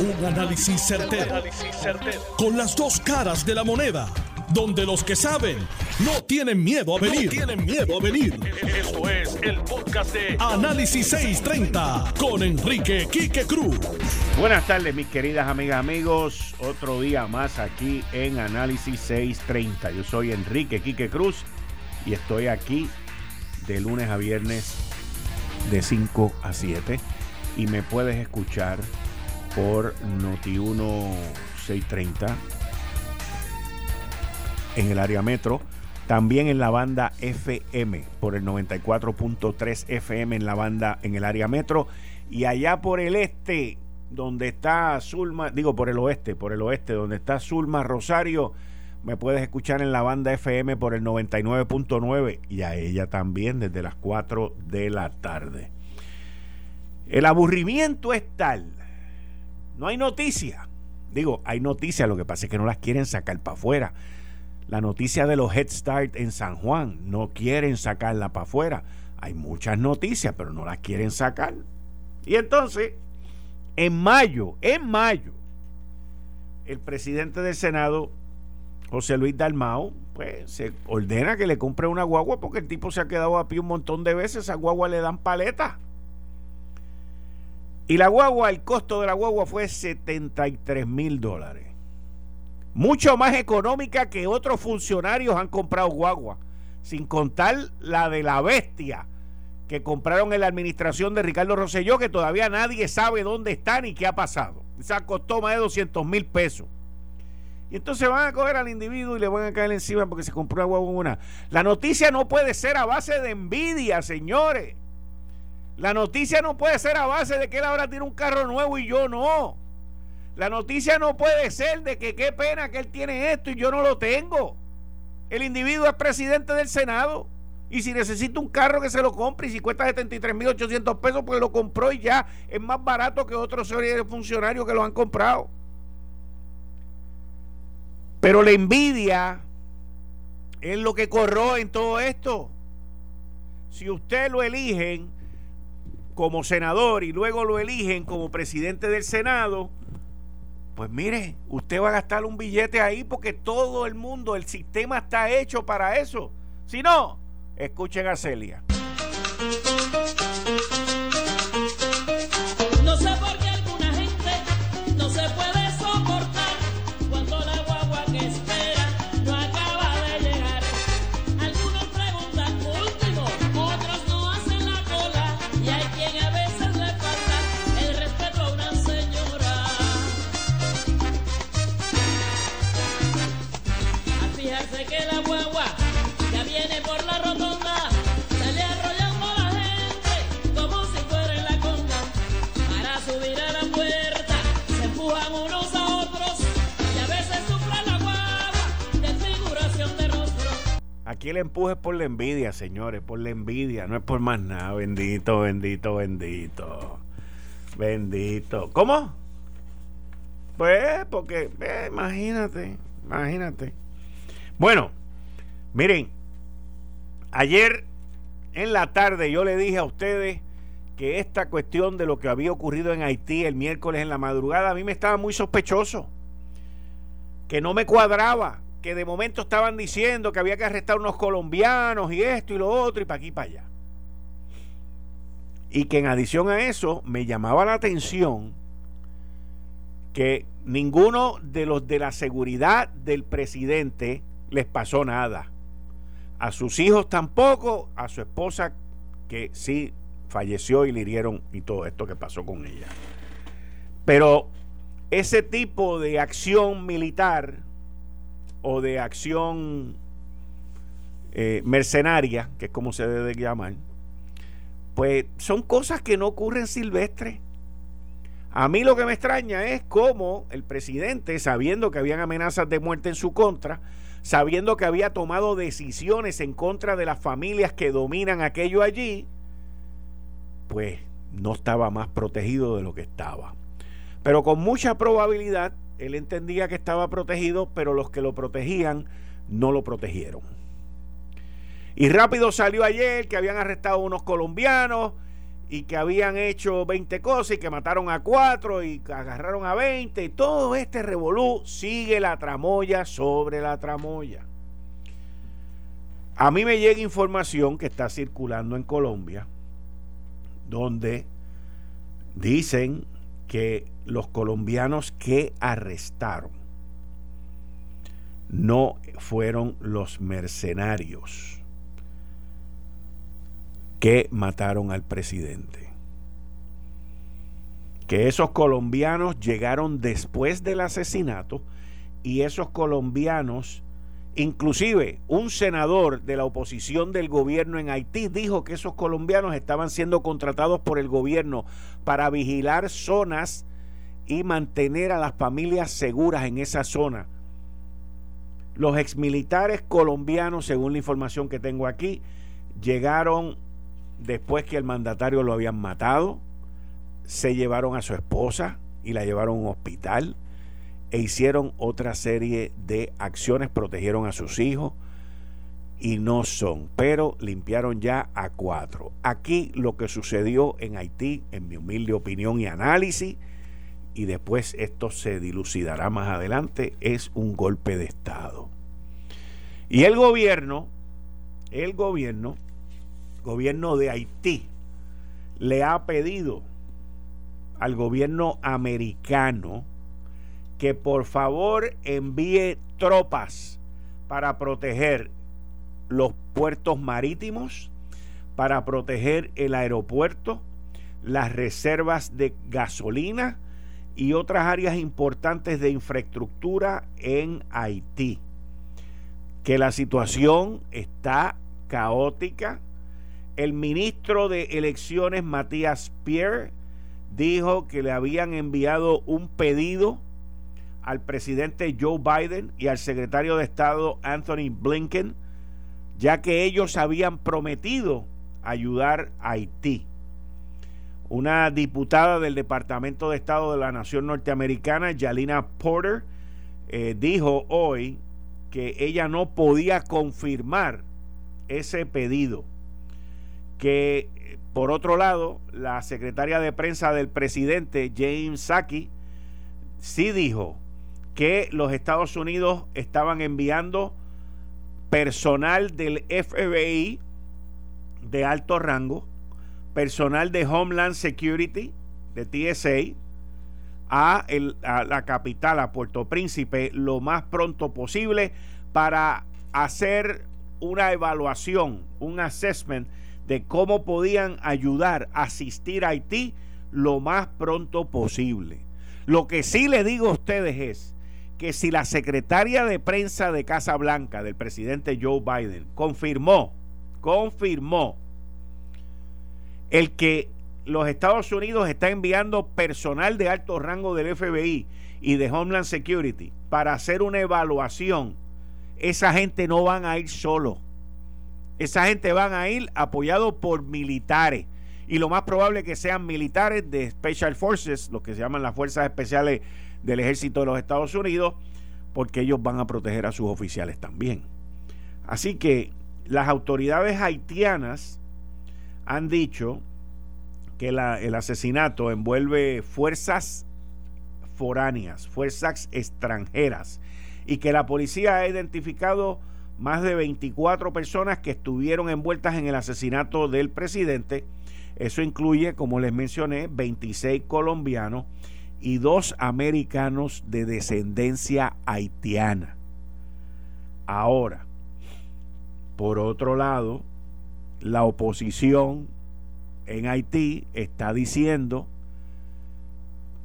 Un análisis certero, Con las dos caras de la moneda. Donde los que saben no tienen miedo a venir. tienen miedo a venir. Esto es el podcast de Análisis 630 con Enrique Quique Cruz. Buenas tardes, mis queridas amigas, amigos. Otro día más aquí en Análisis 630. Yo soy Enrique Quique Cruz y estoy aquí de lunes a viernes de 5 a 7 y me puedes escuchar por Noti1 630 en el área metro. También en la banda FM por el 94.3 FM en la banda en el área metro. Y allá por el este, donde está Zulma, digo por el oeste, por el oeste, donde está Zulma Rosario, me puedes escuchar en la banda FM por el 99.9 y a ella también desde las 4 de la tarde. El aburrimiento es tal no hay noticia. Digo, hay noticias, lo que pasa es que no las quieren sacar para afuera. La noticia de los Head Start en San Juan, no quieren sacarla para afuera. Hay muchas noticias, pero no las quieren sacar. Y entonces, en mayo, en mayo, el presidente del Senado, José Luis Dalmao, pues se ordena que le compre una guagua porque el tipo se ha quedado a pie un montón de veces. A guagua le dan paleta. Y la guagua, el costo de la guagua fue 73 mil dólares. Mucho más económica que otros funcionarios han comprado guagua. Sin contar la de la bestia que compraron en la administración de Ricardo Rosselló, que todavía nadie sabe dónde está ni qué ha pasado. Esa costó más de 200 mil pesos. Y entonces van a coger al individuo y le van a caer encima porque se compró una guagua una. La noticia no puede ser a base de envidia, señores. La noticia no puede ser a base de que él ahora tiene un carro nuevo y yo no. La noticia no puede ser de que qué pena que él tiene esto y yo no lo tengo. El individuo es presidente del Senado. Y si necesita un carro que se lo compre y si cuesta 73.800 pesos, pues lo compró y ya es más barato que otros funcionarios que lo han comprado. Pero la envidia es lo que corroe en todo esto. Si usted lo eligen, como senador y luego lo eligen como presidente del Senado, pues mire, usted va a gastar un billete ahí porque todo el mundo, el sistema está hecho para eso. Si no, escuchen a Celia. Aquí el empuje es por la envidia, señores, por la envidia, no es por más nada. Bendito, bendito, bendito. Bendito. ¿Cómo? Pues, porque, imagínate, imagínate. Bueno, miren, ayer en la tarde yo le dije a ustedes que esta cuestión de lo que había ocurrido en Haití el miércoles en la madrugada a mí me estaba muy sospechoso, que no me cuadraba que de momento estaban diciendo que había que arrestar unos colombianos y esto y lo otro y para aquí y para allá. Y que en adición a eso me llamaba la atención que ninguno de los de la seguridad del presidente les pasó nada. A sus hijos tampoco, a su esposa que sí falleció y le hirieron y todo esto que pasó con ella. Pero ese tipo de acción militar o de acción eh, mercenaria, que es como se debe llamar, pues son cosas que no ocurren silvestres. A mí lo que me extraña es cómo el presidente, sabiendo que habían amenazas de muerte en su contra, sabiendo que había tomado decisiones en contra de las familias que dominan aquello allí, pues no estaba más protegido de lo que estaba. Pero con mucha probabilidad él entendía que estaba protegido, pero los que lo protegían no lo protegieron. Y rápido salió ayer que habían arrestado unos colombianos y que habían hecho 20 cosas y que mataron a 4 y agarraron a 20 y todo este revolú sigue la tramoya sobre la tramoya. A mí me llega información que está circulando en Colombia donde dicen que los colombianos que arrestaron no fueron los mercenarios que mataron al presidente. Que esos colombianos llegaron después del asesinato y esos colombianos, inclusive un senador de la oposición del gobierno en Haití dijo que esos colombianos estaban siendo contratados por el gobierno para vigilar zonas y mantener a las familias seguras en esa zona. Los exmilitares colombianos, según la información que tengo aquí, llegaron después que el mandatario lo habían matado, se llevaron a su esposa y la llevaron a un hospital e hicieron otra serie de acciones, protegieron a sus hijos y no son, pero limpiaron ya a cuatro. Aquí lo que sucedió en Haití, en mi humilde opinión y análisis, y después esto se dilucidará más adelante, es un golpe de Estado. Y el gobierno, el gobierno gobierno de Haití le ha pedido al gobierno americano que por favor envíe tropas para proteger los puertos marítimos, para proteger el aeropuerto, las reservas de gasolina y otras áreas importantes de infraestructura en Haití. Que la situación está caótica, el ministro de Elecciones, Matías Pierre, dijo que le habían enviado un pedido al presidente Joe Biden y al secretario de Estado Anthony Blinken, ya que ellos habían prometido ayudar a Haití. Una diputada del Departamento de Estado de la Nación Norteamericana, Jalina Porter, eh, dijo hoy que ella no podía confirmar ese pedido que por otro lado, la secretaria de prensa del presidente, James Saki, sí dijo que los Estados Unidos estaban enviando personal del FBI de alto rango, personal de Homeland Security, de TSA, a, a, la capital, a Puerto Príncipe, lo más pronto posible para hacer una evaluación, un assessment de cómo podían ayudar, asistir a Haití lo más pronto posible. Lo que sí le digo a ustedes es que si la secretaria de prensa de Casa Blanca del presidente Joe Biden confirmó, confirmó el que los Estados Unidos está enviando personal de alto rango del FBI y de Homeland Security para hacer una evaluación, esa gente no van a ir solo esa gente van a ir apoyados por militares. Y lo más probable que sean militares de Special Forces, lo que se llaman las fuerzas especiales del ejército de los Estados Unidos, porque ellos van a proteger a sus oficiales también. Así que las autoridades haitianas han dicho que el asesinato envuelve fuerzas foráneas, fuerzas extranjeras, y que la policía ha identificado más de 24 personas que estuvieron envueltas en el asesinato del presidente. Eso incluye, como les mencioné, 26 colombianos y dos americanos de descendencia haitiana. Ahora, por otro lado, la oposición en Haití está diciendo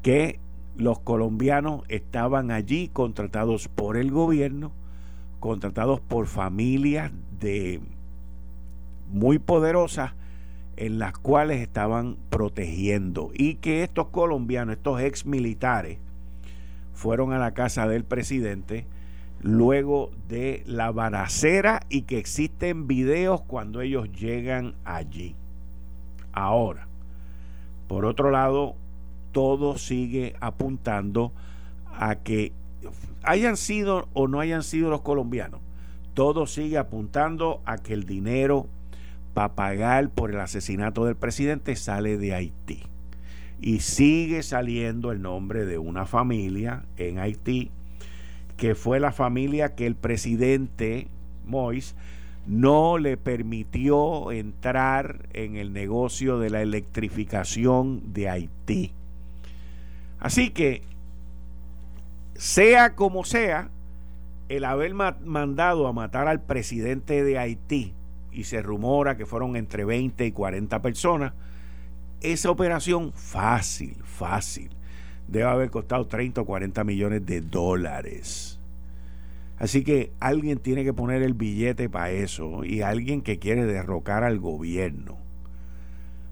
que los colombianos estaban allí contratados por el gobierno contratados por familias de muy poderosas en las cuales estaban protegiendo y que estos colombianos, estos ex militares, fueron a la casa del presidente luego de la balacera y que existen videos cuando ellos llegan allí. Ahora, por otro lado, todo sigue apuntando a que hayan sido o no hayan sido los colombianos, todo sigue apuntando a que el dinero para pagar por el asesinato del presidente sale de Haití. Y sigue saliendo el nombre de una familia en Haití, que fue la familia que el presidente Mois no le permitió entrar en el negocio de la electrificación de Haití. Así que, sea como sea, el haber mandado a matar al presidente de Haití, y se rumora que fueron entre 20 y 40 personas, esa operación fácil, fácil, debe haber costado 30 o 40 millones de dólares. Así que alguien tiene que poner el billete para eso y alguien que quiere derrocar al gobierno.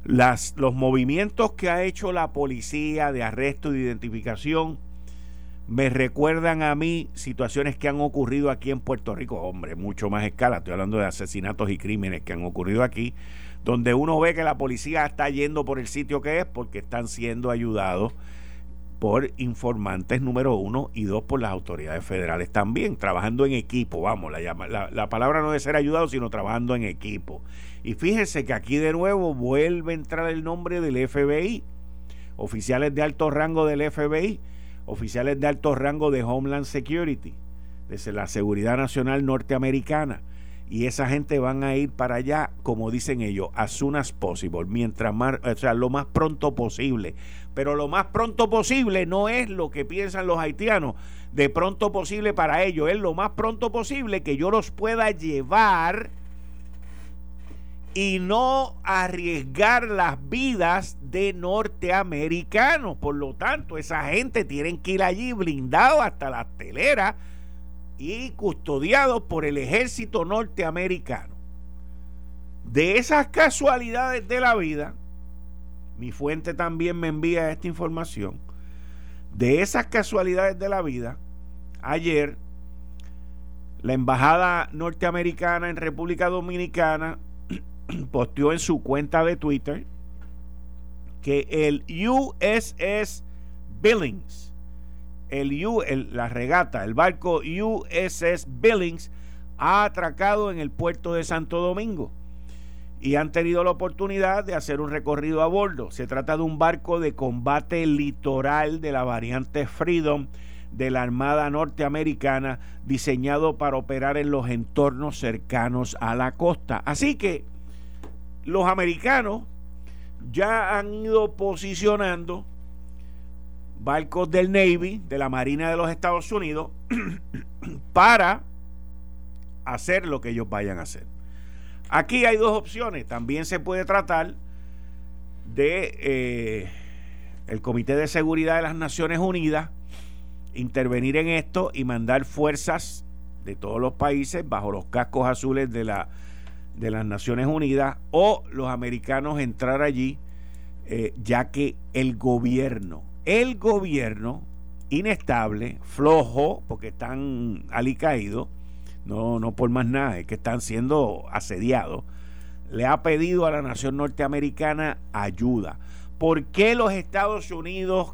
Las, los movimientos que ha hecho la policía de arresto y de identificación me recuerdan a mí situaciones que han ocurrido aquí en Puerto Rico, hombre, mucho más escala, estoy hablando de asesinatos y crímenes que han ocurrido aquí, donde uno ve que la policía está yendo por el sitio que es porque están siendo ayudados por informantes número uno y dos por las autoridades federales también, trabajando en equipo, vamos, la, la, palabra no debe ser ayudado, sino trabajando en equipo. Y fíjense que aquí de nuevo vuelve a entrar el nombre del FBI, oficiales de alto rango del FBI, oficiales de alto rango de Homeland Security, desde la Seguridad Nacional Norteamericana. Y esa gente van a ir para allá, como dicen ellos, as soon as possible, mientras más, o sea, lo más pronto posible pero lo más pronto posible no es lo que piensan los haitianos. De pronto posible para ellos es lo más pronto posible que yo los pueda llevar y no arriesgar las vidas de norteamericanos. Por lo tanto, esa gente tienen que ir allí blindado hasta la telera y custodiados por el ejército norteamericano. De esas casualidades de la vida, mi fuente también me envía esta información. De esas casualidades de la vida, ayer la embajada norteamericana en República Dominicana posteó en su cuenta de Twitter que el USS Billings, el, U, la regata, el barco USS Billings, ha atracado en el puerto de Santo Domingo y han tenido la oportunidad de hacer un recorrido a bordo. Se trata de un barco de combate litoral de la variante Freedom de la Armada Norteamericana diseñado para operar en los entornos cercanos a la costa. Así que los americanos ya han ido posicionando barcos del Navy, de la Marina de los Estados Unidos, para hacer lo que ellos vayan a hacer. Aquí hay dos opciones. También se puede tratar de eh, el Comité de Seguridad de las Naciones Unidas intervenir en esto y mandar fuerzas de todos los países bajo los cascos azules de, la, de las Naciones Unidas o los americanos entrar allí, eh, ya que el gobierno, el gobierno inestable, flojo, porque están alicaídos, no, no por más nada, es que están siendo asediados, le ha pedido a la nación norteamericana ayuda. ¿Por qué los Estados Unidos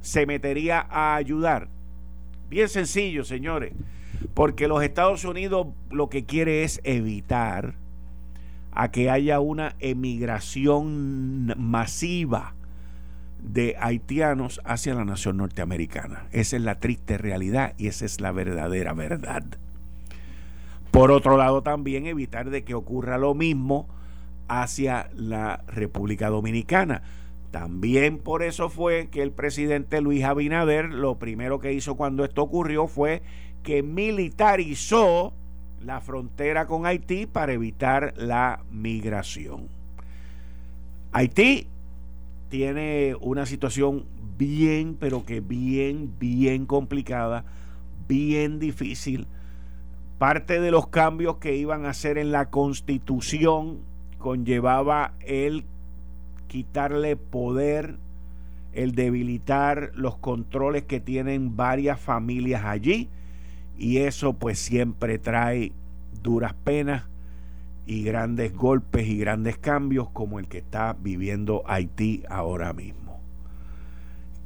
se metería a ayudar? Bien sencillo, señores. Porque los Estados Unidos lo que quiere es evitar a que haya una emigración masiva de haitianos hacia la nación norteamericana. Esa es la triste realidad y esa es la verdadera verdad. Por otro lado, también evitar de que ocurra lo mismo hacia la República Dominicana. También por eso fue que el presidente Luis Abinader lo primero que hizo cuando esto ocurrió fue que militarizó la frontera con Haití para evitar la migración. Haití tiene una situación bien, pero que bien, bien complicada, bien difícil Parte de los cambios que iban a hacer en la constitución conllevaba el quitarle poder, el debilitar los controles que tienen varias familias allí y eso pues siempre trae duras penas y grandes golpes y grandes cambios como el que está viviendo Haití ahora mismo.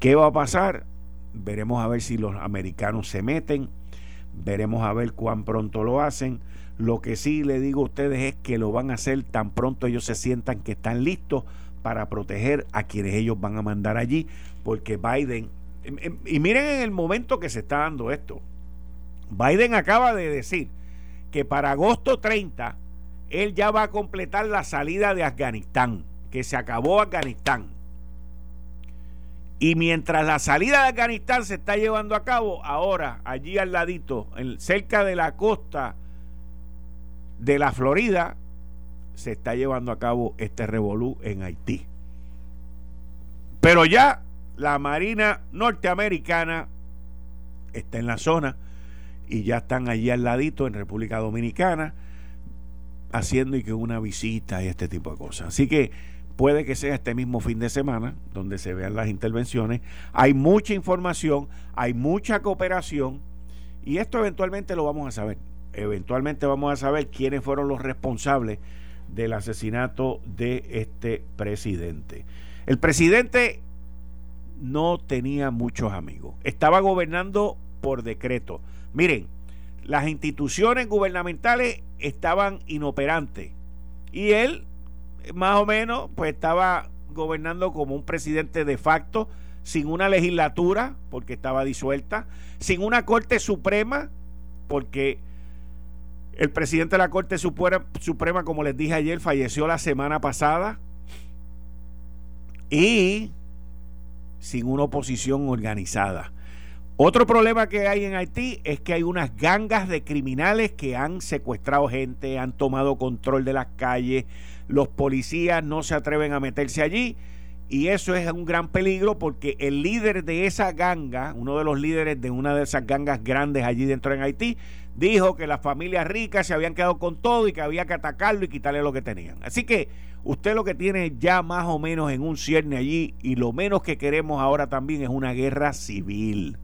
¿Qué va a pasar? Veremos a ver si los americanos se meten Veremos a ver cuán pronto lo hacen. Lo que sí le digo a ustedes es que lo van a hacer tan pronto ellos se sientan que están listos para proteger a quienes ellos van a mandar allí, porque Biden, em, em, y miren en el momento que se está dando esto, Biden acaba de decir que para agosto 30 él ya va a completar la salida de Afganistán, que se acabó Afganistán. Y mientras la salida de Afganistán se está llevando a cabo, ahora allí al ladito, cerca de la costa de la Florida, se está llevando a cabo este revolú en Haití. Pero ya la Marina norteamericana está en la zona y ya están allí al ladito en República Dominicana haciendo y que una visita y este tipo de cosas. Así que puede que sea este mismo fin de semana donde se vean las intervenciones. Hay mucha información, hay mucha cooperación y esto eventualmente lo vamos a saber. Eventualmente vamos a saber quiénes fueron los responsables del asesinato de este presidente. El presidente no tenía muchos amigos. Estaba gobernando por decreto. Miren, las instituciones gubernamentales estaban inoperantes y él más o menos pues estaba gobernando como un presidente de facto sin una legislatura porque estaba disuelta, sin una Corte Suprema porque el presidente de la Corte Suprema, como les dije ayer, falleció la semana pasada y sin una oposición organizada. Otro problema que hay en Haití es que hay unas gangas de criminales que han secuestrado gente, han tomado control de las calles, los policías no se atreven a meterse allí y eso es un gran peligro porque el líder de esa ganga, uno de los líderes de una de esas gangas grandes allí dentro en Haití, dijo que las familias ricas se habían quedado con todo y que había que atacarlo y quitarle lo que tenían. Así que usted lo que tiene ya más o menos en un cierne allí y lo menos que queremos ahora también es una guerra civil,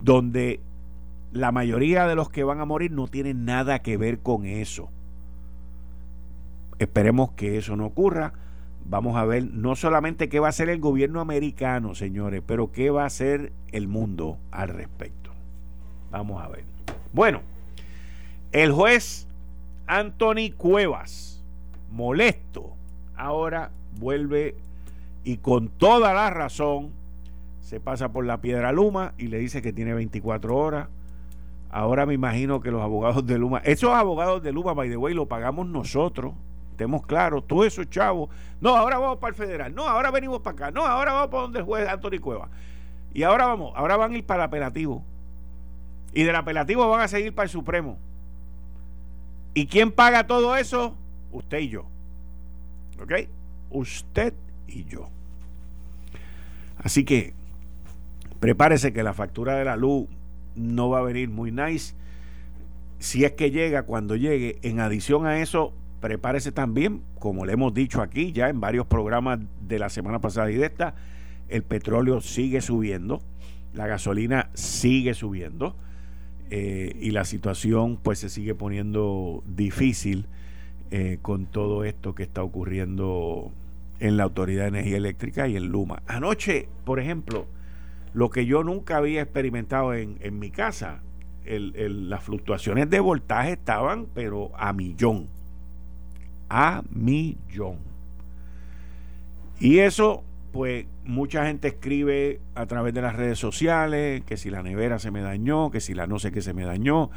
donde la mayoría de los que van a morir no tienen nada que ver con eso. Esperemos que eso no ocurra. Vamos a ver no solamente qué va a hacer el gobierno americano, señores, pero qué va a hacer el mundo al respecto. Vamos a ver. Bueno, el juez Anthony Cuevas, molesto, ahora vuelve y con toda la razón se pasa por la piedra Luma y le dice que tiene 24 horas. Ahora me imagino que los abogados de Luma, esos abogados de Luma, by the way, lo pagamos nosotros, estemos claros, todos esos chavos. No, ahora vamos para el federal, no, ahora venimos para acá, no, ahora vamos para donde el juez Anthony Cuevas. Y ahora vamos, ahora van a ir para el apelativo. Y del apelativo van a seguir para el Supremo. ¿Y quién paga todo eso? Usted y yo. ¿Ok? Usted y yo. Así que prepárese que la factura de la luz no va a venir muy nice. Si es que llega, cuando llegue, en adición a eso, prepárese también, como le hemos dicho aquí ya en varios programas de la semana pasada y de esta, el petróleo sigue subiendo, la gasolina sigue subiendo eh, y la situación pues se sigue poniendo difícil eh, con todo esto que está ocurriendo en la Autoridad de Energía Eléctrica y en Luma. Anoche, por ejemplo, lo que yo nunca había experimentado en, mi casa, las fluctuaciones de voltaje estaban pero a millón, a millón. Y eso pues mucha gente escribe a través de las redes sociales que si la nevera se me dañó, que si la no sé qué se me dañó.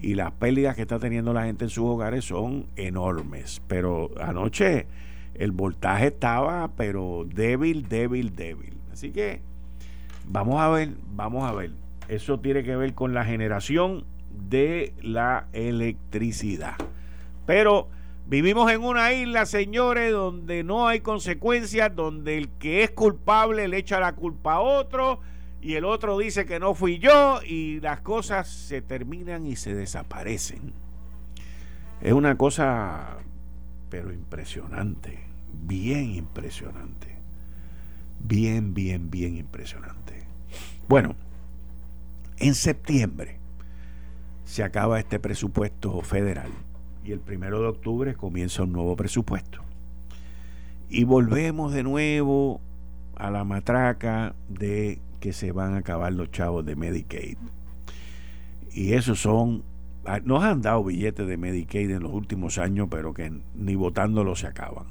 Y las pérdidas que está teniendo la gente en sus hogares son enormes. Pero anoche el voltaje estaba, pero débil, débil, débil. Así que vamos a ver, vamos a ver. Eso tiene que ver con la generación de la electricidad. Pero Vivimos en una isla, señores, donde no hay consecuencias, donde el que es culpable le echa la culpa a otro y el otro dice que no fui yo y las cosas se terminan y se desaparecen. Es una cosa, pero impresionante, bien impresionante, bien, bien, bien impresionante. Bueno, en septiembre se acaba este presupuesto federal y el primero de octubre comienza un nuevo presupuesto. Y volvemos de nuevo a la matraca de que se van a acabar los chavos de Medicaid. y esos son, ah, nos han dado billetes de Medicaid en los últimos años, pero que ni votándolo se acaban.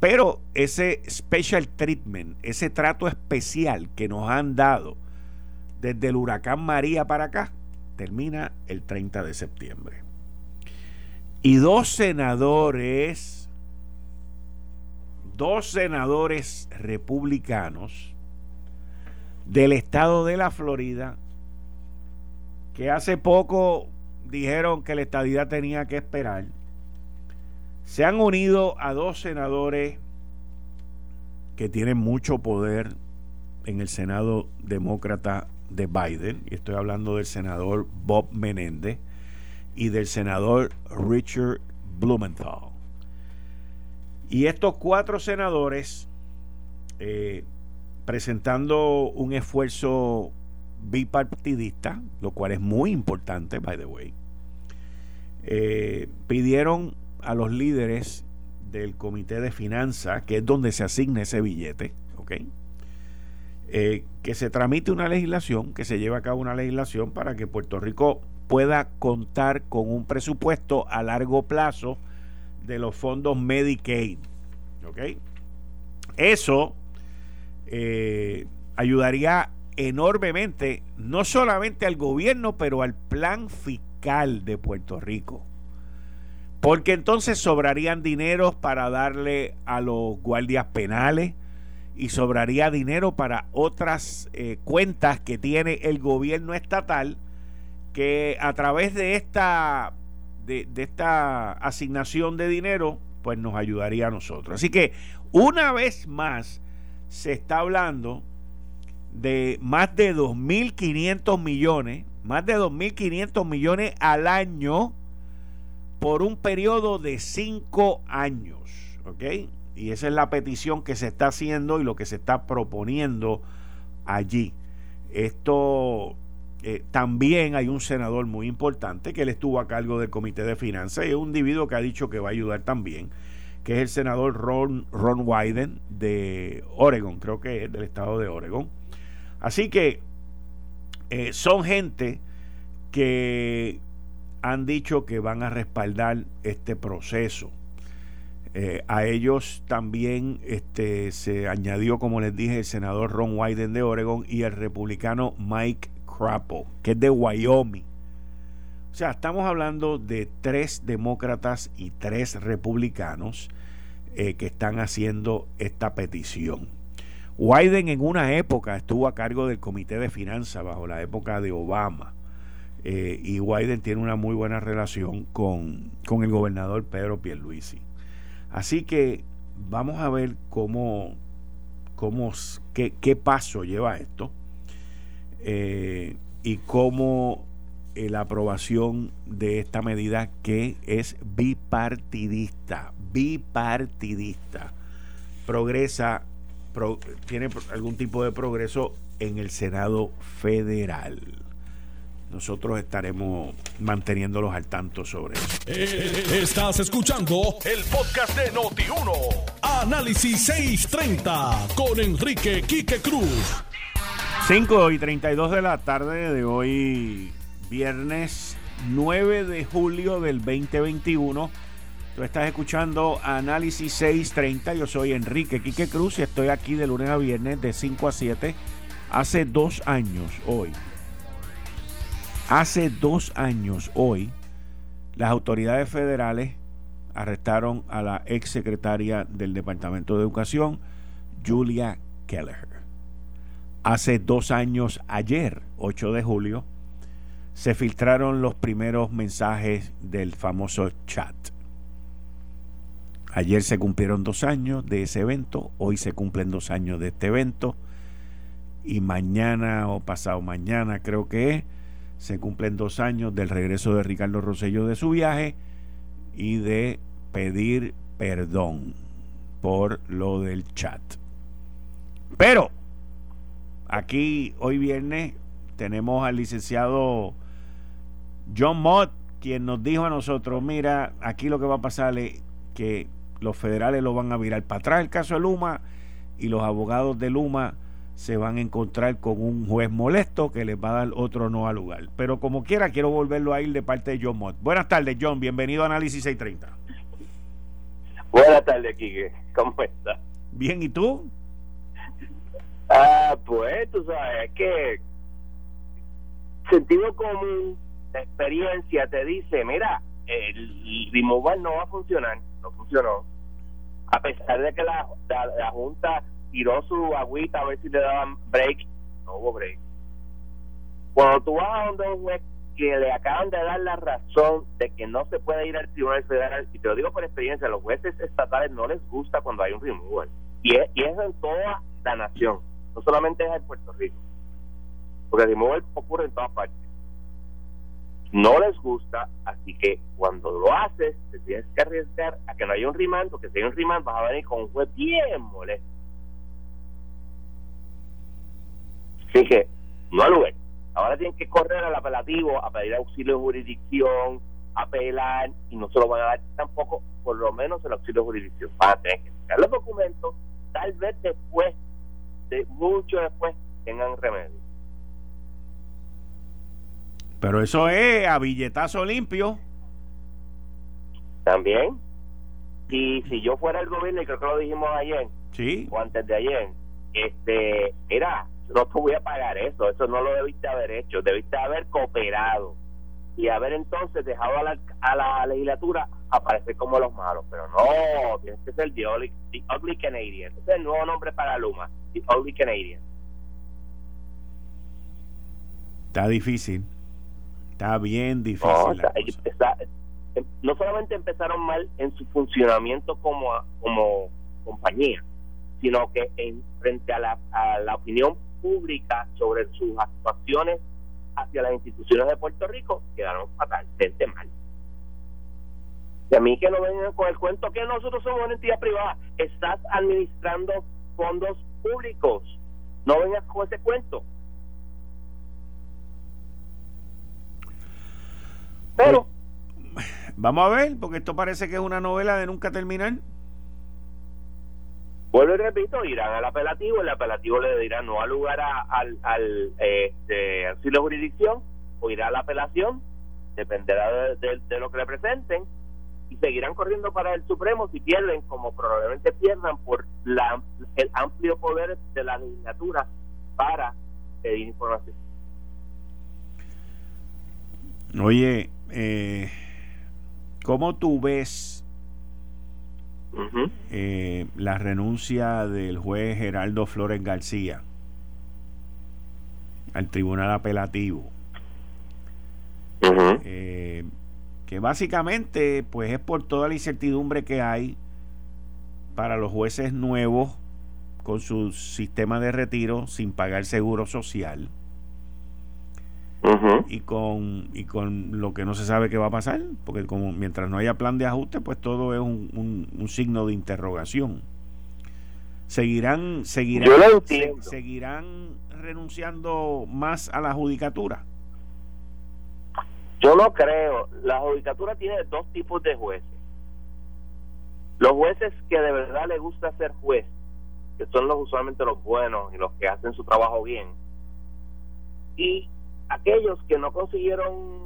Pero ese special treatment, ese trato especial que nos han dado desde el huracán María para acá, termina el 30 de septiembre. Y dos senadores, dos senadores republicanos del estado de la Florida, que hace poco dijeron que la estadidad tenía que esperar, se han unido a dos senadores que tienen mucho poder en el Senado demócrata de Biden, y estoy hablando del senador Bob Menéndez y del senador Richard Blumenthal. Y estos cuatro senadores, eh, presentando un esfuerzo bipartidista, lo cual es muy importante, by the way, eh, pidieron a los líderes del Comité de Finanzas, que es donde se asigna ese billete, ¿ok? Eh, que se tramite una legislación, que se lleve a cabo una legislación para que Puerto Rico pueda contar con un presupuesto a largo plazo de los fondos Medicaid. Eso eh, ayudaría enormemente, no solamente al gobierno, pero al plan fiscal de Puerto Rico. Porque entonces sobrarían dineros para darle a los guardias penales y sobraría dinero para otras eh, cuentas que tiene el gobierno estatal que a través de esta de, esta asignación de dinero pues nos ayudaría a nosotros. Así que una vez más se está hablando de más de 2.500 millones, más de 2.500 millones al año por un periodo de cinco años, ¿ok? Y esa es la petición que se está haciendo y lo que se está proponiendo allí. Esto eh, también hay un senador muy importante que él estuvo a cargo del Comité de Finanzas y es un individuo que ha dicho que va a ayudar también, que es el senador Ron, Ron Wyden de Oregon, creo que es del estado de Oregon. Así que eh, son gente que han dicho que van a respaldar este proceso. Eh, a ellos también este, se añadió, como les dije, el senador Ron Wyden de Oregon y el republicano Mike Que es de Wyoming. O sea, estamos hablando de tres demócratas y tres republicanos eh, que están haciendo esta petición. Wyden en una época estuvo a cargo del Comité de Finanzas bajo la época de Obama eh, y Wyden tiene una muy buena relación con, con el gobernador Pedro Pierluisi. Así que vamos a ver cómo, cómo qué, qué paso lleva esto eh, y cómo eh, la aprobación de esta medida que es bipartidista, bipartidista, progresa, tiene algún tipo de progreso en el Senado federal nosotros estaremos manteniéndolos al tanto sobre eso. Eh, estás escuchando el podcast de Noti1. Análisis 630 con Enrique Quique Cruz. 5 y 32 de la tarde de hoy, viernes 9 de julio del 2021. Tú estás escuchando Análisis 630. Yo soy Enrique Quique Cruz y estoy aquí de lunes a viernes de 5 a 7. Hace dos años hoy Hace dos años hoy, las autoridades federales arrestaron a la ex secretaria del Departamento de Educación, Julia Kelleher. Hace dos años, ayer, 8 de julio, se filtraron los primeros mensajes del famoso chat. Ayer se cumplieron dos años de ese evento, hoy se cumplen dos años de este evento y mañana o pasado mañana creo que es, se cumplen dos años del regreso de Ricardo Rosello de su viaje y de pedir perdón por lo del chat. Pero aquí hoy viernes tenemos al licenciado John Mott, quien nos dijo a nosotros, mira, aquí lo que va a pasar es que los federales lo van a virar para atrás el caso de Luma y los abogados de Luma se van a encontrar con un juez molesto que les va a dar otro no al lugar. Pero como quiera, quiero volverlo a ir de parte de John Mott. Buenas tardes, John. Bienvenido a Análisis 630. Buenas tardes, Quique. ¿Cómo estás? Bien, ¿y tú? Ah, pues tú sabes que sentido común, la experiencia te dice, mira, el removal no va a funcionar, no funcionó. A pesar de que la, la, Junta tiró su agüita a ver si le daban break, no hubo break. Cuando tú vas a donde un juez que le acaban de dar la razón de que no se puede ir al Tribunal Federal, y te lo digo por experiencia, a los jueces estatales no les gusta cuando hay un removal. Y, es, y eso en toda la nación, no solamente es en Puerto Rico. Porque el removal ocurre en todas partes no les gusta, así que cuando lo haces, te tienes que arriesgar a que no haya un rimán, porque si hay un rimán vas a venir con un juez bien molesto. Así que, no al lugar. Ahora tienen que correr al apelativo a pedir auxilio de jurisdicción, apelar, y no se lo van a dar tampoco, por lo menos el auxilio de jurisdicción. Van a tener que sacar los documentos, tal vez después, de mucho después, tengan remedio. Pero eso es a billetazo limpio. También. Y si yo fuera el gobierno, y creo que lo dijimos ayer, sí. o antes de ayer, este, mira, no te voy a pagar eso, eso no lo debiste haber hecho, debiste haber cooperado y haber entonces dejado a la, a la legislatura aparecer como los malos, pero no, tienes que ser the ugly, the ugly Canadian, ese es el nuevo nombre para Luma, the Canadian. Está difícil. Está bien difícil. Em, no, solamente empezaron mal en su funcionamiento como, como compañía, sino que en frente a la, a la opinión pública sobre sus actuaciones hacia las instituciones de Puerto Rico quedaron fatalmente mal. Y a mí que no vengan con el cuento que nosotros somos una entidad privada, estás administrando fondos públicos. No vengas con ese cuento. Pero. Vamos a ver, porque esto parece que es una novela de nunca terminar. Vuelvo y repito, irán al apelativo, el apelativo le dirá no al lugar al, al este, de jurisdicción o irá a la apelación, dependerá de, lo que le presenten, y seguirán corriendo para el Supremo si pierden, como probablemente pierdan por la, el amplio poder de la legislatura para pedir información. Oye, eh, ¿cómo tú ves eh, la renuncia del juez Geraldo Flores García al tribunal apelativo? Eh, que básicamente pues es por toda la incertidumbre que hay para los jueces nuevos con su sistema de retiro sin pagar seguro social. Y con y con lo que no se sabe qué va a pasar porque como mientras no haya plan de ajuste pues todo es un, un, signo de interrogación. Seguirán seguirán seguirán renunciando más a la judicatura yo no creo la judicatura tiene dos tipos de jueces los jueces que de verdad les gusta ser juez que son los usualmente los buenos y los que hacen su trabajo bien y aquellos que no consiguieron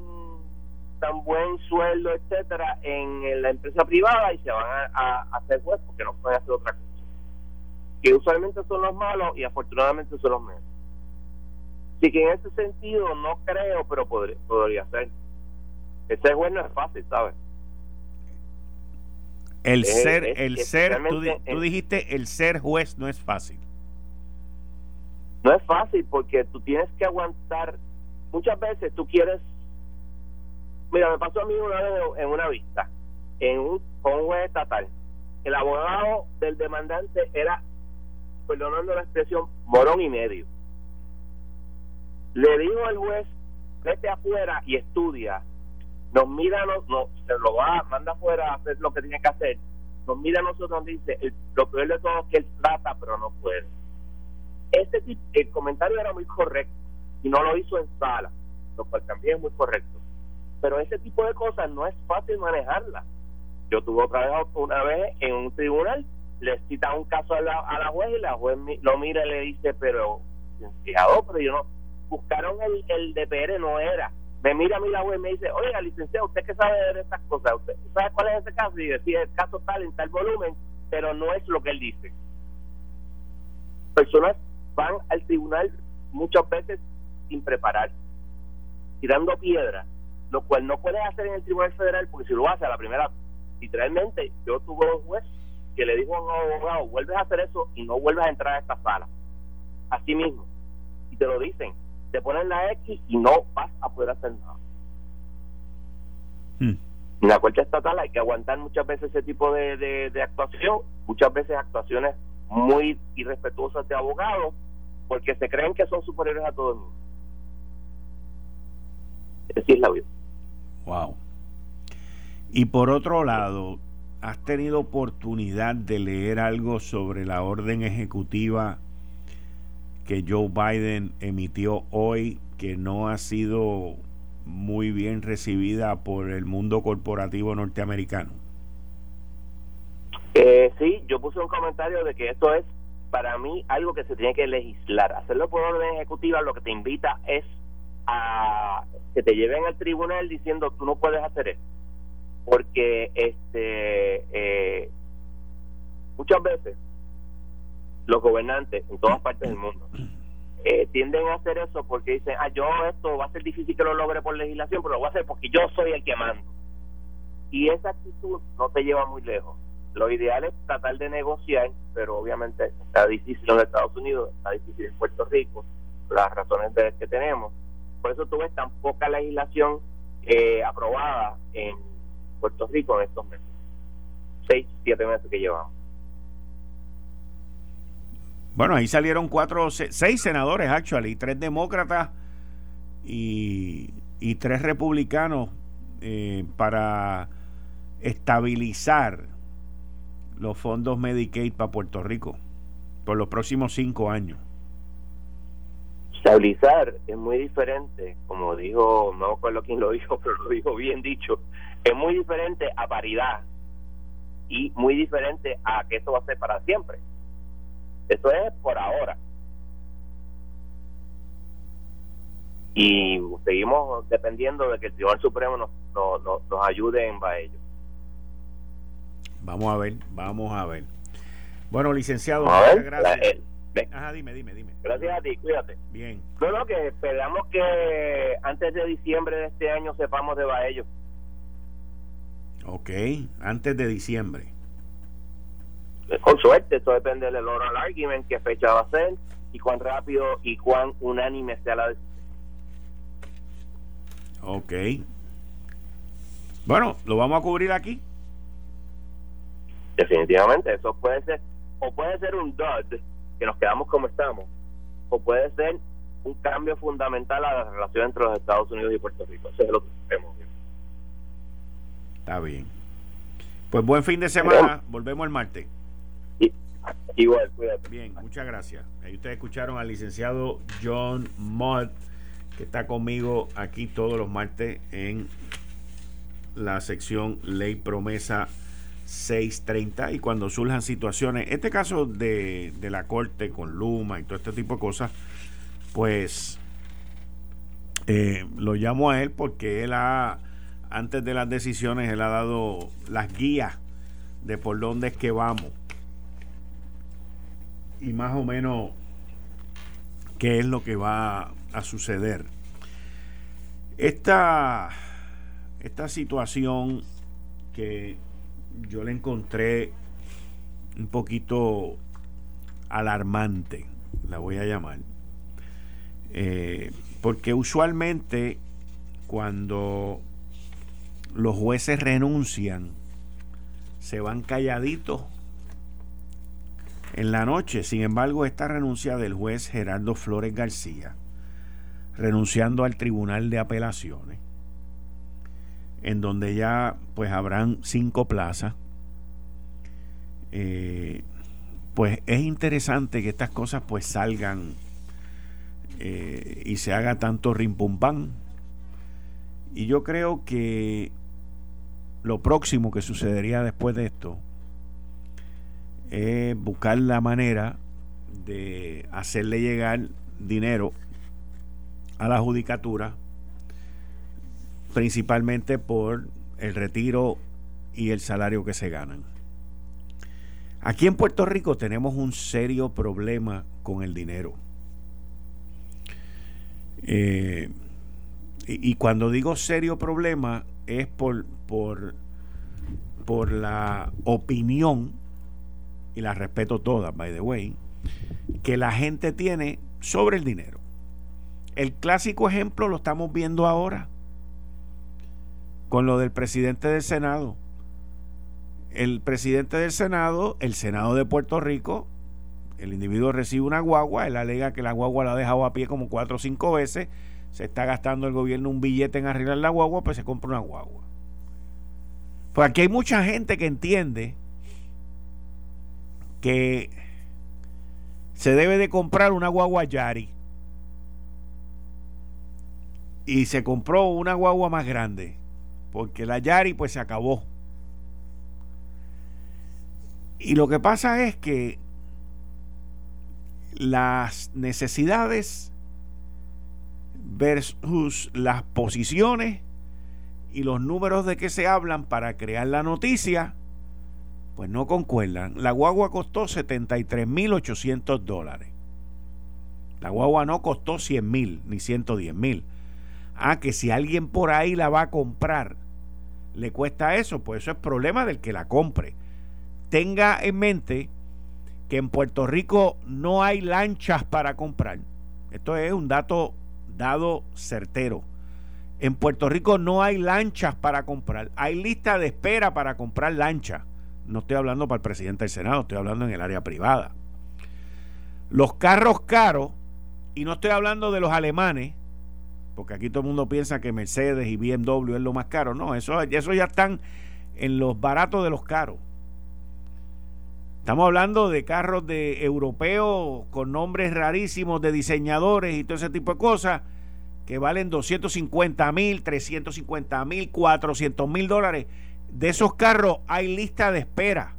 tan buen sueldo, etcétera, en la empresa privada y se van a, hacer juez porque no pueden hacer otra cosa. Que usualmente son los malos y afortunadamente son los menos. Así que en ese sentido no creo, pero podría, podría ser. Ese juez no es fácil, ¿sabes? El ser, el ser, tú dijiste el ser juez no es fácil. No es fácil porque tú tienes que aguantar muchas veces tú quieres mira me pasó a mí una vez en una vista en un con un juez estatal el abogado del demandante era perdonando la expresión morón y medio le dijo al juez vete afuera y estudia nos mira no, se lo va manda afuera a hacer lo que tiene que hacer nos mira a nosotros dice el, lo peor de todo que él trata pero no puede este el comentario era muy correcto y no lo hizo en sala, lo cual también es muy correcto. Pero ese tipo de cosas no es fácil manejarla. Yo tuve otra vez una vez en un tribunal, le cita un caso a la, a la juez y la juez lo mira y le dice, pero licenciado, pero yo no, buscaron el, el DPR, no era. Me mira a mí la web y me dice, oiga, licenciado, ¿usted qué sabe de estas cosas? ¿Usted sabe cuál es ese caso? Y decía, el caso tal en tal volumen, pero no es lo que él dice. Personas van al tribunal muchas veces sin preparar, tirando piedras, lo cual no puedes hacer en el Tribunal Federal porque si lo hace a la primera, literalmente, yo tuve un juez que le dijo a un abogado, vuelves a hacer eso y no vuelves a entrar a esta sala. Así mismo. Y te lo dicen, te ponen la X y no vas a poder hacer nada. Hmm. En la Corte Estatal hay que aguantar muchas veces ese tipo de, de actuación, muchas veces actuaciones muy irrespetuosas de abogados, porque se creen que son superiores a todo el mundo. Así es la vida. Wow. Y por otro lado, ¿has tenido oportunidad de leer algo sobre la orden ejecutiva que Joe Biden emitió hoy que no ha sido muy bien recibida por el mundo corporativo norteamericano? Eh, sí, yo puse un comentario de que esto es para mí algo que se tiene que legislar. Hacerlo por orden ejecutiva lo que te invita es a que te lleven al tribunal diciendo tú no puedes hacer esto. Porque este eh, muchas veces los gobernantes en todas partes del mundo eh, tienden a hacer eso porque dicen, ah, yo esto va a ser difícil que lo logre por legislación, pero lo voy a hacer porque yo soy el que mando. Y esa actitud no te lleva muy lejos. Lo ideal es tratar de negociar, pero obviamente está difícil en Estados Unidos, está difícil en Puerto Rico, las razones de que tenemos. Por eso tuve tan poca legislación eh, aprobada en Puerto Rico en estos meses. Seis, siete meses que llevamos. Bueno, ahí salieron cuatro, seis senadores, actually, tres demócratas y, tres republicanos eh, para estabilizar los fondos Medicaid para Puerto Rico por los próximos cinco años. Estabilizar es muy diferente, como dijo, no me acuerdo quién lo dijo, pero lo dijo bien dicho, es muy diferente a paridad y muy diferente a que esto va a ser para siempre. Eso es por ahora. Y seguimos dependiendo de que el Tribunal Supremo nos, nos, nos ayude en ello. Vamos a ver, vamos a ver. Bueno, licenciado, muchas gracias. Ajá, dime, dime, dime. Gracias a ti, cuídate. Bien. Bueno, que esperamos que antes de diciembre de este año sepamos de Baello. Ok, antes de diciembre. Con suerte, esto depende del oral argument, qué fecha va a ser y cuán rápido y cuán unánime sea la decisión. Ok. Bueno, lo vamos a cubrir aquí. Definitivamente, eso puede ser, o puede ser un dud, que nos quedamos como estamos, o puede ser un cambio fundamental a la relación entre los Estados Unidos y Puerto Rico. Eso es lo que vemos. Está bien. Pues buen fin de semana. Volvemos el martes. Igual, cuídate. Bien, muchas gracias. Ahí ustedes escucharon al licenciado John Mott, que está conmigo aquí todos los martes en la sección Ley Promesa 6.30 y cuando surjan situaciones, este caso de, de, la corte con Luma y todo este tipo de cosas, pues eh, lo llamo a él porque él ha, antes de las decisiones, él ha dado las guías de por dónde es que vamos y más o menos qué es lo que va a suceder. Esta, esta situación que yo le encontré un poquito alarmante, la voy a llamar. Eh, porque usualmente cuando los jueces renuncian, se van calladitos en la noche. Sin embargo, esta renuncia del juez Gerardo Flores García, renunciando al Tribunal de Apelaciones, en donde ya pues habrán cinco plazas. Eh, pues es interesante que estas cosas pues salgan eh, y se haga tanto rimpumpán. Y yo creo que lo próximo que sucedería después de esto es buscar la manera de hacerle llegar dinero a la judicatura, principalmente por el retiro y el salario que se ganan. Aquí en Puerto Rico tenemos un serio problema con el dinero. Eh, y, cuando digo serio problema es por, por, por la opinión, y la respeto todas, by the way, que la gente tiene sobre el dinero. El clásico ejemplo lo estamos viendo ahora con lo del presidente del Senado. El presidente del Senado, el Senado de Puerto Rico, el individuo recibe una guagua, él alega que la guagua la ha dejado a pie como cuatro o cinco veces, se está gastando el gobierno un billete en arreglar la guagua, pues se compra una guagua. Pues aquí hay mucha gente que entiende que se debe de comprar una guagua Yari. Y se compró una guagua más grande, porque la Yari pues se acabó. Y lo que pasa es que las necesidades versus las posiciones y los números de que se hablan para crear la noticia, pues no concuerdan. La guagua costó 73.800 dólares. La guagua no costó 100.000 ni 110.000. Ah, que si alguien por ahí la va a comprar, le cuesta eso, pues eso es problema del que la compre. Tenga en mente que en Puerto Rico no hay lanchas para comprar. Esto es un dato dado certero. En Puerto Rico no hay lanchas para comprar. Hay lista de espera para comprar lanchas. No estoy hablando para el presidente del Senado, estoy hablando en el área privada. Los carros caros, y no estoy hablando de los alemanes, porque aquí todo el mundo piensa que Mercedes y BMW es lo más caro. No, eso, eso ya están en los baratos de los caros. Estamos hablando de carros de europeos con nombres rarísimos de diseñadores y todo ese tipo de cosas que valen 250 mil, 350 mil, 400 mil dólares. De esos carros hay lista de espera.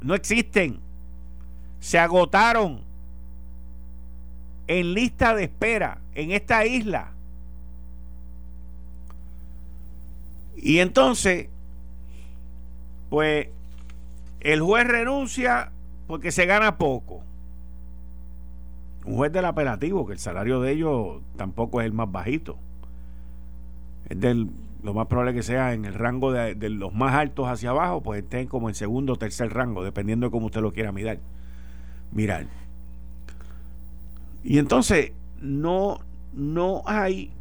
No existen. Se agotaron en lista de espera en esta isla. Y entonces, pues el juez renuncia porque se gana poco. Un juez del apelativo, que el salario de ellos tampoco es el más bajito. Es del, lo más probable que sea en el rango de, los más altos hacia abajo, pues estén como en segundo o tercer rango, dependiendo de cómo usted lo quiera mirar. Mirar. Y entonces, no, no hay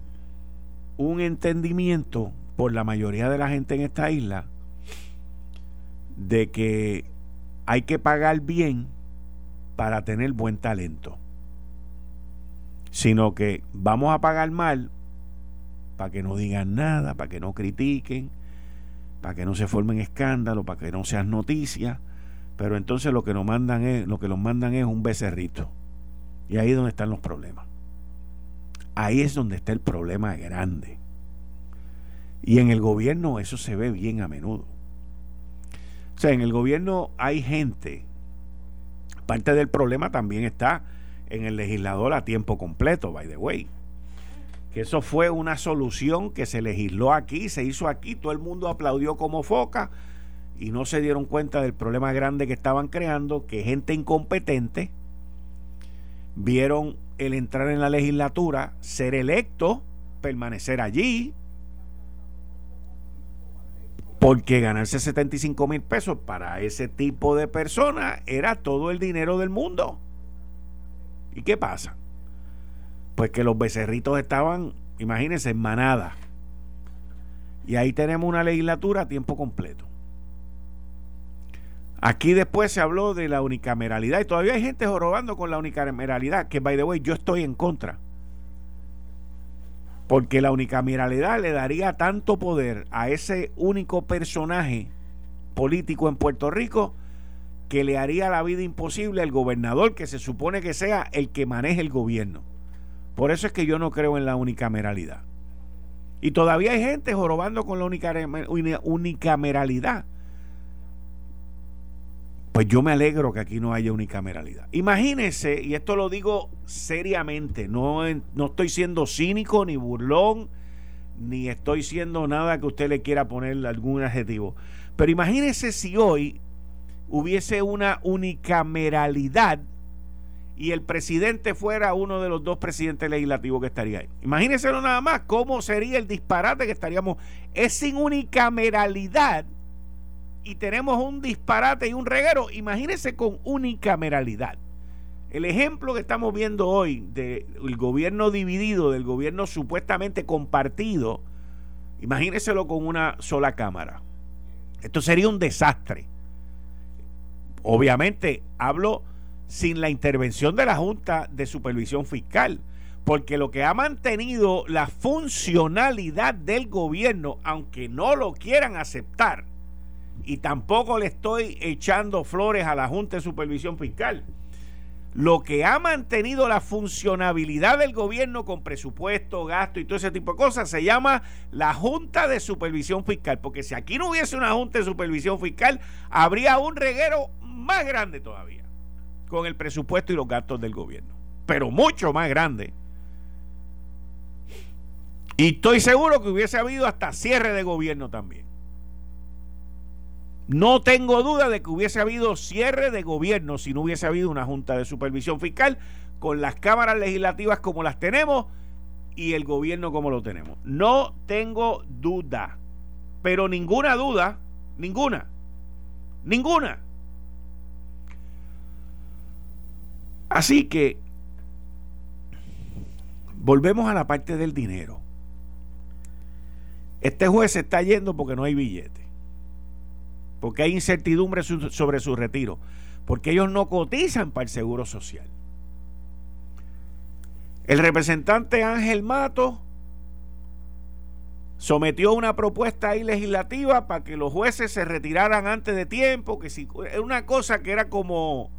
un entendimiento por la mayoría de la gente en esta isla de que hay que pagar bien para tener buen talento, sino que vamos a pagar mal para que no digan nada, para que no critiquen, para que no se formen escándalos, para que no sean noticias, pero entonces lo que nos mandan es, lo que nos mandan es un becerrito. Y ahí es donde están los problemas. Ahí es donde está el problema grande. Y en el gobierno eso se ve bien a menudo. O sea, en el gobierno hay gente. Parte del problema también está en el legislador a tiempo completo, by the way. Que eso fue una solución que se legisló aquí, se hizo aquí, todo el mundo aplaudió como foca y no se dieron cuenta del problema grande que estaban creando, que gente incompetente vieron el entrar en la legislatura, ser electo, permanecer allí, porque ganarse 75 mil pesos para ese tipo de personas era todo el dinero del mundo. ¿Y qué pasa? Pues que los becerritos estaban, imagínense, en manada. Y ahí tenemos una legislatura a tiempo completo. Aquí después se habló de la unicameralidad y todavía hay gente jorobando con la unicameralidad, que by the way yo estoy en contra. Porque la unicameralidad le daría tanto poder a ese único personaje político en Puerto Rico que le haría la vida imposible al gobernador que se supone que sea el que maneje el gobierno. Por eso es que yo no creo en la unicameralidad. Y todavía hay gente jorobando con la unicameralidad. pues yo me alegro que aquí no haya unicameralidad. Imagínense, y esto lo digo seriamente, no, no estoy siendo cínico ni burlón, ni estoy siendo nada que usted le quiera poner algún adjetivo. Pero imagínense si hoy hubiese una unicameralidad y el presidente fuera uno de los dos presidentes legislativos que estaría ahí. Imagínense nada más cómo sería el disparate que estaríamos. Es sin unicameralidad y tenemos un disparate y un reguero. Imagínense con unicameralidad. El ejemplo que estamos viendo hoy del gobierno dividido, del gobierno supuestamente compartido, imagínenselo con una sola cámara. Esto sería un desastre. Obviamente, hablo sin la intervención de la Junta de Supervisión Fiscal, porque lo que ha mantenido la funcionalidad del gobierno, aunque no lo quieran aceptar, y tampoco le estoy echando flores a la Junta de Supervisión Fiscal, lo que ha mantenido la funcionabilidad del gobierno con presupuesto, gasto y todo ese tipo de cosas se llama la Junta de Supervisión Fiscal, porque si aquí no hubiese una Junta de Supervisión Fiscal, habría un reguero más grande todavía con el presupuesto y los gastos del gobierno, pero mucho más grande. Y estoy seguro que hubiese habido hasta cierre de gobierno también. No tengo duda de que hubiese habido cierre de gobierno si no hubiese habido una junta de supervisión fiscal con las cámaras legislativas como las tenemos y el gobierno como lo tenemos. No tengo duda, pero ninguna duda, ninguna, ninguna Así que volvemos a la parte del dinero. Este juez se está yendo porque no hay billete, porque hay incertidumbre sobre su retiro, porque ellos no cotizan para el seguro social. El representante Ángel Mato sometió una propuesta ahí legislativa para que los jueces se retiraran antes de tiempo, que si una cosa que era como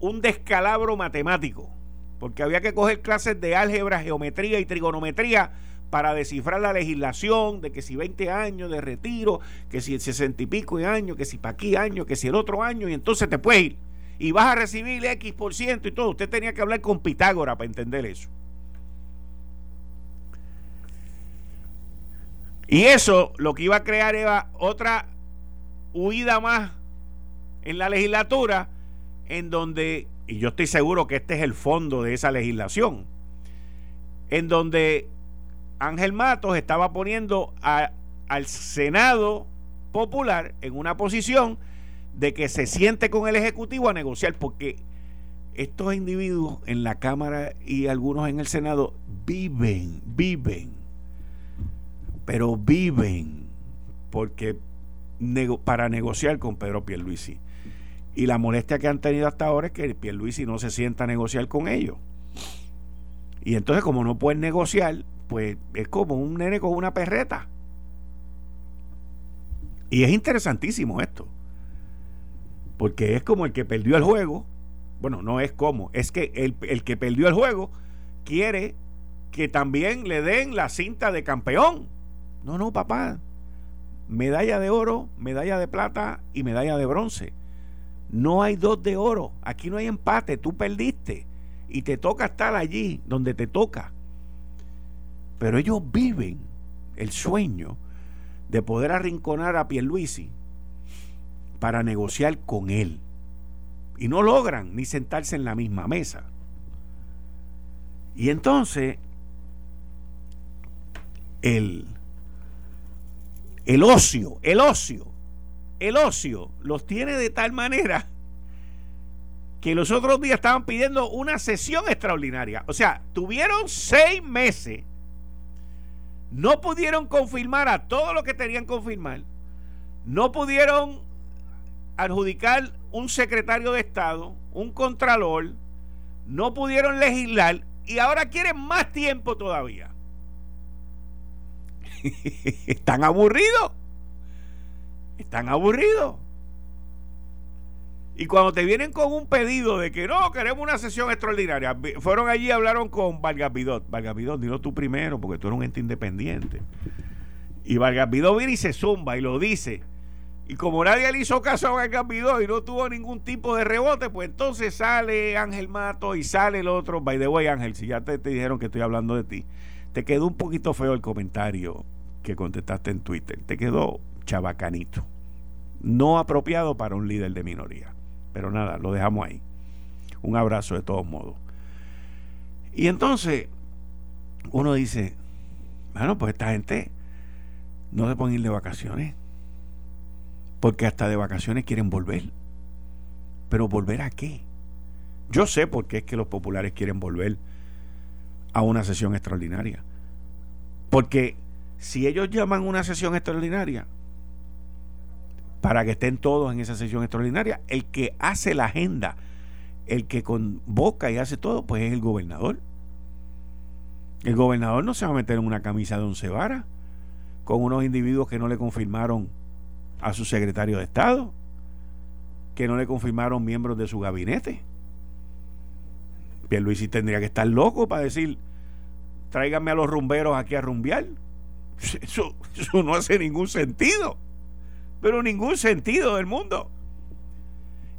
un descalabro matemático, porque había que coger clases de álgebra, geometría y trigonometría para descifrar la legislación de que si 20 años de retiro, que si 60 y pico de años, que si para aquí año, que si el otro año, y entonces te puedes ir y vas a recibir X por ciento y todo. Usted tenía que hablar con Pitágora para entender eso. Y eso lo que iba a crear era otra huida más en la legislatura en donde, y yo estoy seguro que este es el fondo de esa legislación, en donde Ángel Matos estaba poniendo al Senado Popular en una posición de que se siente con el Ejecutivo a negociar, porque estos individuos en la Cámara y algunos en el Senado viven, viven, pero viven porque para negociar con Pedro Pierluisi. Y la molestia que han tenido hasta ahora es que Pierluisi no se sienta a negociar con ellos. Y entonces, como no pueden negociar, pues es como un nene con una perreta. Y es interesantísimo esto. Porque es como el que perdió el juego. Bueno, no es como. Es que el, el que perdió el juego quiere que también le den la cinta de campeón. No, no, papá. Medalla de oro, medalla de plata y medalla de bronce. No hay dos de oro. Aquí no hay empate. Tú perdiste. Y te toca estar allí donde te toca. Pero ellos viven el sueño de poder arrinconar a Pierluisi para negociar con él. Y no logran ni sentarse en la misma mesa. Y entonces, el, el ocio, el ocio el ocio los tiene de tal manera que los otros días estaban pidiendo una sesión extraordinaria. O sea, tuvieron seis meses, no pudieron confirmar a todo lo que tenían que confirmar, no pudieron adjudicar un secretario de Estado, un contralor, no pudieron legislar y ahora quieren más tiempo todavía. Están aburridos. Están aburridos. Y cuando te vienen con un pedido de que no, queremos una sesión extraordinaria, fueron allí y hablaron con Vargas Vidot. Vargas Vidot, dilo tú primero, porque tú eres un ente independiente. Y Vargas Vidot viene y se zumba y lo dice. Y como nadie le hizo caso a Gambidó y no tuvo ningún tipo de rebote, pues entonces sale Ángel Mato y sale el otro. By the way, Ángel, si ya te, te dijeron que estoy hablando de ti, te quedó un poquito feo el comentario que contestaste en Twitter. Te quedó chabacanito. No apropiado para un líder de minoría. Pero nada, lo dejamos ahí. Un abrazo de todos modos. Y entonces uno dice, bueno, pues esta gente no se pueden ir de vacaciones porque hasta de vacaciones quieren volver. Pero volver a qué? Yo sé por qué es que los populares quieren volver a una sesión extraordinaria. Porque si ellos llaman una sesión extraordinaria, para que estén todos en esa sesión extraordinaria, el que hace la agenda, el que convoca y hace todo, pues es el gobernador. El gobernador no se va a meter en una camisa de once varas con unos individuos que no le confirmaron a su secretario de Estado, que no le confirmaron miembros de su gabinete. Pierluisi tendría que estar loco para decir, tráiganme a los rumberos aquí a rumbear. Eso, eso no hace ningún sentido, pero ningún sentido del mundo.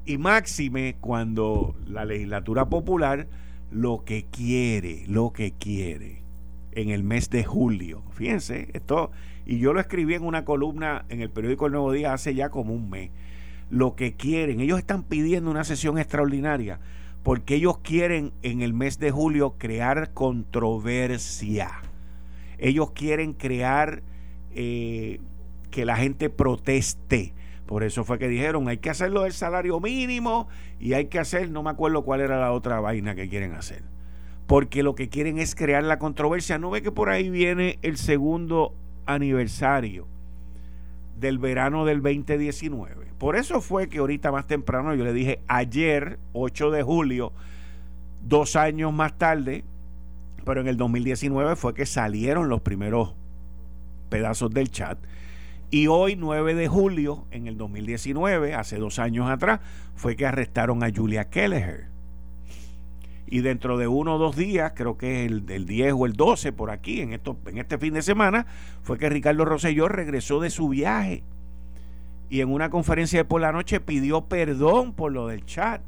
Y máxime cuando la legislatura popular lo que quiere, lo que quiere en el mes de julio. Fíjense, esto y yo lo escribí en una columna en el periódico El Nuevo Día hace ya como un mes. Lo que quieren, ellos están pidiendo una sesión extraordinaria porque ellos quieren en el mes de julio crear controversia. Ellos quieren crear eh, que la gente proteste. Por eso fue que dijeron, hay que hacerlo del salario mínimo y hay que hacer, no me acuerdo cuál era la otra vaina que quieren hacer. Porque lo que quieren es crear la controversia. No ve que por ahí viene el segundo aniversario del verano del 2019. Por eso fue que ahorita más temprano yo le dije ayer, 8 de julio, dos años más tarde, pero en el 2019 fue que salieron los primeros pedazos del chat. Y hoy, 9 de julio, en el 2019, hace dos años atrás, fue que arrestaron a Julia Kelleher y dentro de uno o dos días, creo que es el, 10 o el 12 por aquí, en, esto, en este fin de semana, fue que Ricardo Rosselló regresó de su viaje y en una conferencia de por la noche pidió perdón por lo del chat.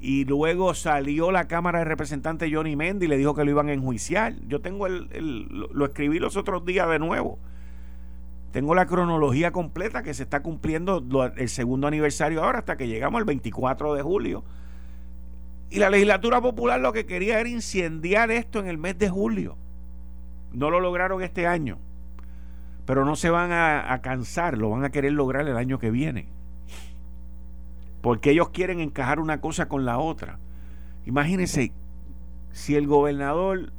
Y luego salió la Cámara de Representantes Johnny Mendy y le dijo que lo iban a enjuiciar. Yo tengo el, lo escribí los otros días de nuevo. Tengo la cronología completa que se está cumpliendo el segundo aniversario ahora hasta que llegamos al 24 de julio y la legislatura popular lo que quería era incendiar esto en el mes de julio. No lo lograron este año. Pero no se van a, cansar, lo van a querer lograr el año que viene. Porque ellos quieren encajar una cosa con la otra. Imagínense, si el gobernador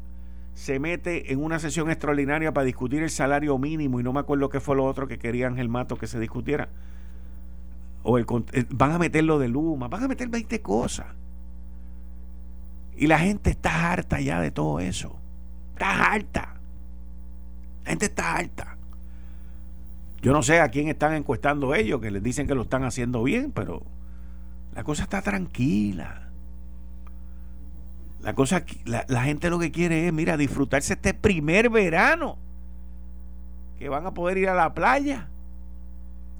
se mete en una sesión extraordinaria para discutir el salario mínimo y no me acuerdo qué fue lo otro que quería Ángel Mato que se discutiera. O el, eh, van a meter lo de Luma, van a meter 20 cosas. Y la gente está harta ya de todo eso. Está harta. La gente está harta. Yo no sé a quién están encuestando ellos, que les dicen que lo están haciendo bien, pero la cosa está tranquila. La cosa, la, la gente lo que quiere es, mira, disfrutarse este primer verano. Que van a poder ir a la playa.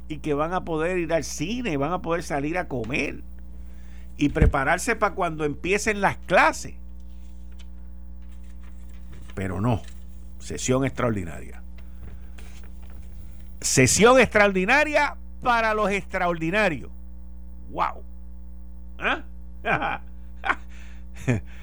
Y que van a poder ir al cine, van a poder salir a comer y prepararse para cuando empiecen las clases. Pero no, sesión extraordinaria. Sesión extraordinaria para los extraordinarios. ¡Wow! ¿Ah?